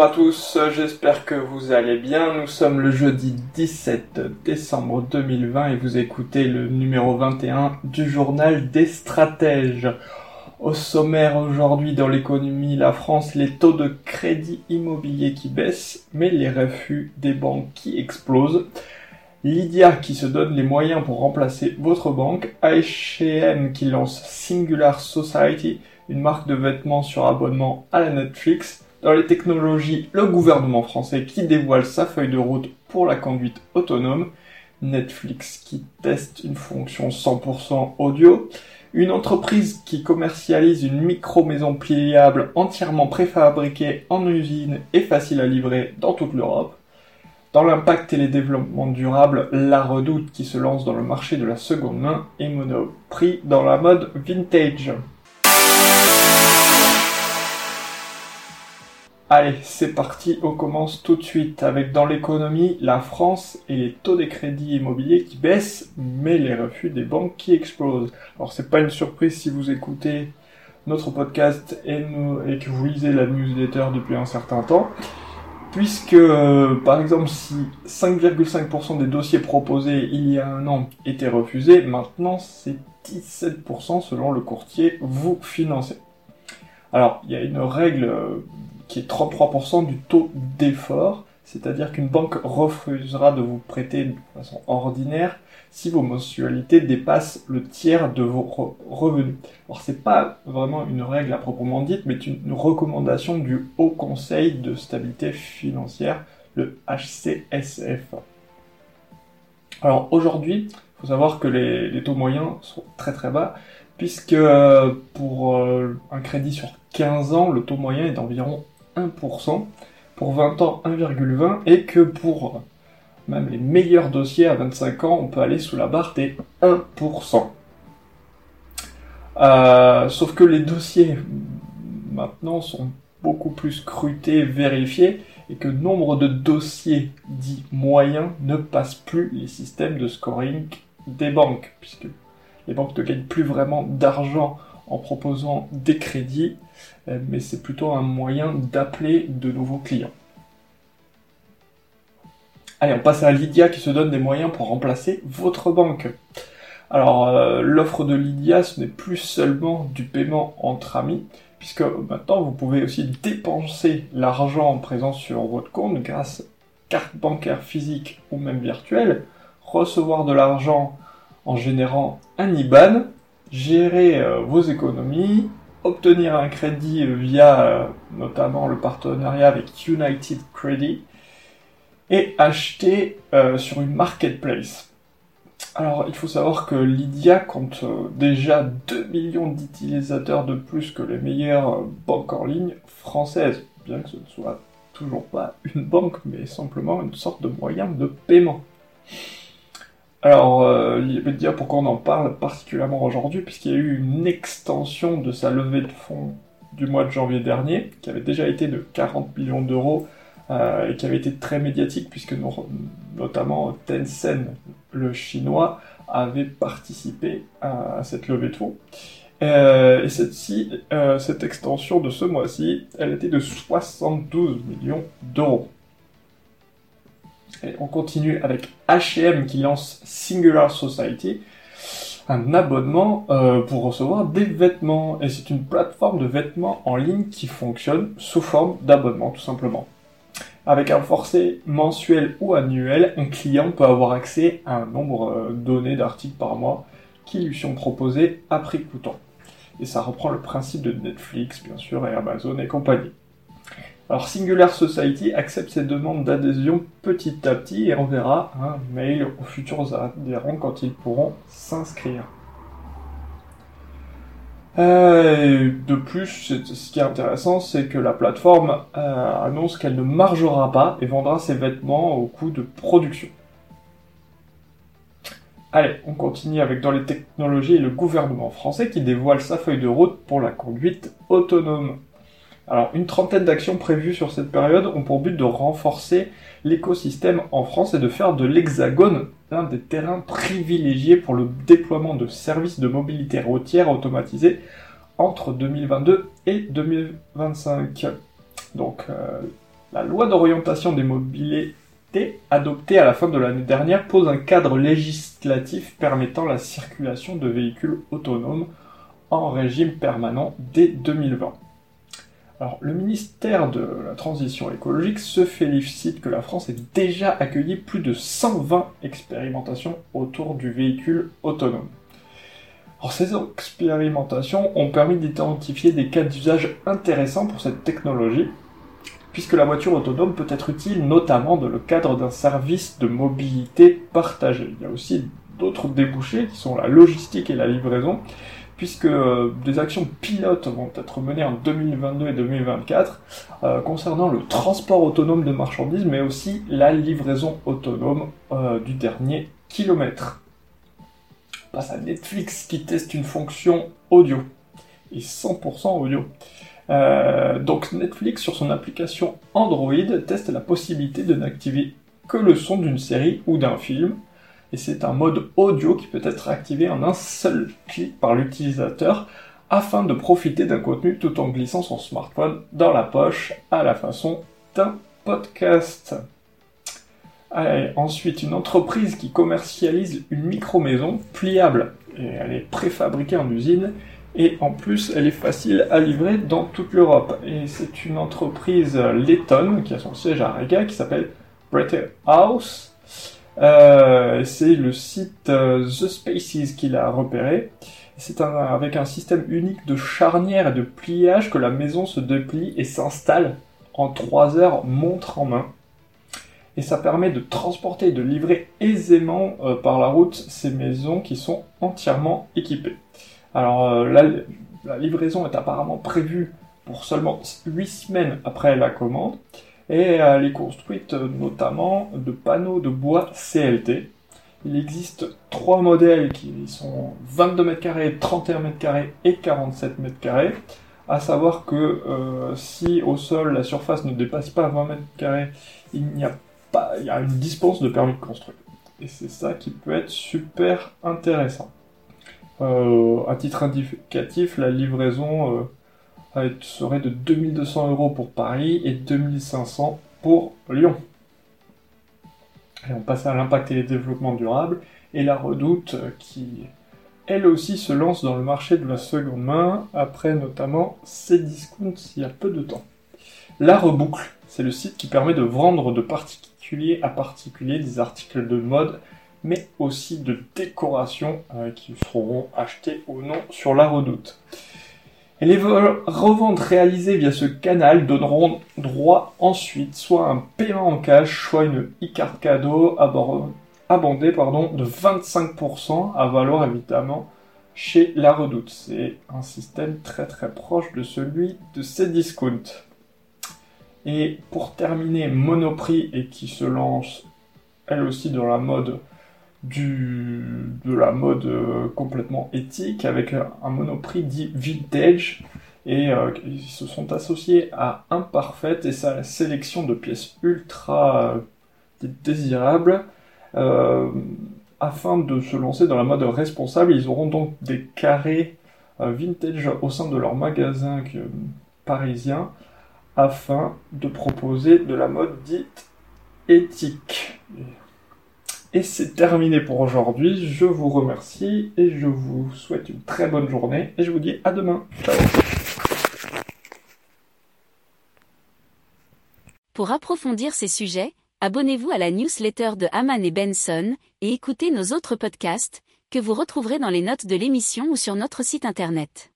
Bonjour à tous, j'espère que vous allez bien. Nous sommes le jeudi 17 décembre 2020 et vous écoutez le numéro 21 du journal des stratèges. Au sommaire aujourd'hui dans l'économie, la France, les taux de crédit immobilier qui baissent, mais les refus des banques qui explosent. Lydia qui se donne les moyens pour remplacer votre banque. H&M qui lance Singular Society, une marque de vêtements sur abonnement à la Netflix. Dans les technologies, le gouvernement français qui dévoile sa feuille de route pour la conduite autonome, Netflix qui teste une fonction 100% audio, une entreprise qui commercialise une micro-maison pliable entièrement préfabriquée en usine et facile à livrer dans toute l'Europe. Dans l'impact et les développements durables, la redoute qui se lance dans le marché de la seconde main et Monoprix dans la mode vintage. Allez, c'est parti, on commence tout de suite avec dans l'économie, la France et les taux des crédits immobiliers qui baissent, mais les refus des banques qui explosent. Alors c'est pas une surprise si vous écoutez notre podcast et, que vous lisez la newsletter depuis un certain temps, puisque euh, par exemple si 5,5% des dossiers proposés il y a un an étaient refusés, maintenant c'est 17% selon le courtier vous financez. Alors, il y a une règle euh, qui est 33% du taux d'effort, c'est-à-dire qu'une banque refusera de vous prêter de façon ordinaire si vos mensualités dépassent le tiers de vos revenus. Alors c'est pas vraiment une règle à proprement dite, mais une recommandation du Haut Conseil de stabilité financière, le HCSF. Alors aujourd'hui, il faut savoir que les, taux moyens sont très très bas, puisque euh, pour euh, un crédit sur 15 ans, le taux moyen est d'environ 1%, pour 20 ans 1,20 et que pour même les meilleurs dossiers à 25 ans, on peut aller sous la barre des 1%. Euh, sauf que les dossiers maintenant sont beaucoup plus scrutés, vérifiés, et que nombre de dossiers dits moyens ne passent plus les systèmes de scoring des banques, puisque les banques ne gagnent plus vraiment d'argent en proposant des crédits, euh, mais c'est plutôt un moyen d'appeler de nouveaux clients. Allez, on passe à Lydia qui se donne des moyens pour remplacer votre banque. Alors, euh, l'offre de Lydia, ce n'est plus seulement du paiement entre amis, puisque maintenant vous pouvez aussi dépenser l'argent présent sur votre compte grâce à carte bancaire physique ou même virtuelle, recevoir de l'argent en générant un IBAN, gérer euh, vos économies, obtenir un crédit via euh, notamment le partenariat avec United Credit et acheter euh, sur une marketplace. Alors il faut savoir que Lydia compte déjà 2 millions d'utilisateurs de plus que les meilleures banques en ligne françaises, bien que ce ne soit toujours pas une banque, mais simplement une sorte de moyen de paiement. Alors, euh, je vais te dire pourquoi on en parle particulièrement aujourd'hui, puisqu'il y a eu une extension de sa levée de fonds du mois de janvier dernier, qui avait déjà été de 40 millions d'euros, euh, et qui avait été très médiatique, puisque notamment Tencent, le chinois, avait participé à, cette levée de fonds. Euh, et cette-ci, euh, cette extension de ce mois-ci, elle était de 72 millions d'euros. On continue avec H&M qui lance Singular Society, un abonnement euh, pour recevoir des vêtements. Et c'est une plateforme de vêtements en ligne qui fonctionne sous forme d'abonnement tout simplement. Avec un forfait mensuel ou annuel, un client peut avoir accès à un nombre euh, donné d'articles par mois qui lui sont proposés à prix coûtant. Et ça reprend le principe de Netflix, bien sûr, et Amazon et compagnie. Alors Singular Society accepte ces demandes d'adhésion petit à petit et enverra un mail aux futurs adhérents quand ils pourront s'inscrire. Euh, de plus, ce qui est intéressant, c'est que la plateforme euh, annonce qu'elle ne margera pas et vendra ses vêtements au coût de production. Allez, on continue avec dans les technologies et le gouvernement français qui dévoile sa feuille de route pour la conduite autonome. Alors, une trentaine d'actions prévues sur cette période ont pour but de renforcer l'écosystème en France et de faire de l'Hexagone l'un des terrains privilégiés pour le déploiement de services de mobilité routière automatisés entre 2022 et 2025. Donc, euh, la loi d'orientation des mobilités adoptée à la fin de l'année dernière pose un cadre législatif permettant la circulation de véhicules autonomes en régime permanent dès 2020. Alors, le ministère de la Transition écologique se félicite que la France ait déjà accueilli plus de 120 expérimentations autour du véhicule autonome. Ces expérimentations ont permis d'identifier des cas d'usage intéressants pour cette technologie, puisque la voiture autonome peut être utile notamment dans le cadre d'un service de mobilité partagée. Il y a aussi d'autres débouchés qui sont la logistique et la livraison, puisque euh, des actions pilotes vont être menées en 2022 et 2024 euh, concernant le transport autonome de marchandises, mais aussi la livraison autonome euh, du dernier kilomètre. On passe à Netflix qui teste une fonction audio, et 100% audio. donc Netflix, sur son application Android, teste la possibilité de n'activer que le son d'une série ou d'un film, et c'est un mode audio qui peut être activé en un seul clic par l'utilisateur afin de profiter d'un contenu tout en glissant son smartphone dans la poche à la façon d'un podcast. ensuite, une entreprise qui commercialise une micro-maison pliable. Elle est préfabriquée en usine et en plus elle est facile à livrer dans toute l'Europe. Et c'est une entreprise lettonne qui a son siège à Riga qui s'appelle Bretter House euh, c'est le site euh, The Spaces qu'il a repéré. C'est avec un système unique de charnière et de pliage que la maison se déplie et s'installe en 3 heures montre en main. Et ça permet de transporter et de livrer aisément euh, par la route ces maisons qui sont entièrement équipées. Alors la, la livraison est apparemment prévue pour seulement 8 semaines après la commande et elle est construite notamment de panneaux de bois CLT. Il existe trois modèles qui sont 22 mètres carrés, 31 mètres carrés et 47 mètres carrés. À savoir que euh, si au sol la surface ne dépasse pas 20 mètres carrés, il n'y a pas, il y a une dispense de permis de construire. Et c'est ça qui peut être super intéressant. Euh, à titre indicatif, la livraison euh, serait de 2200 euros pour Paris et 2500 pour Lyon. Et on passe à l'impact et les développements durables, et la redoute qui, elle aussi, se lance dans le marché de la seconde main, après notamment Cdiscount il y a peu de temps. La reboucle, c'est le site qui permet de vendre de particulier à particulier des articles de mode, mais aussi de décoration euh, qui seront achetés ou non sur la redoute. Et les reventes réalisées via ce canal donneront droit ensuite soit un paiement en cash, soit une e-carte cadeau abondée pardon, de 25% à valoir évidemment chez La Redoute. C'est un système très très proche de celui de Cdiscount. Et pour terminer, Monoprix et qui se lance elle aussi dans la mode de la mode euh, complètement éthique avec un monoprix dit vintage et euh, ils se sont associés à Imparfait et sa sélection de pièces ultra euh, désirables afin de se lancer dans la mode responsable. Ils auront donc des carrés vintage au sein de leur magasin parisien afin de proposer de la mode dite éthique. Et c'est terminé pour aujourd'hui. Je vous remercie et je vous souhaite une très bonne journée et je vous dis à demain. Ciao. Pour approfondir ces sujets, abonnez-vous à la newsletter de Haman et Benson et écoutez nos autres podcasts que vous retrouverez dans les notes de l'émission ou sur notre site internet.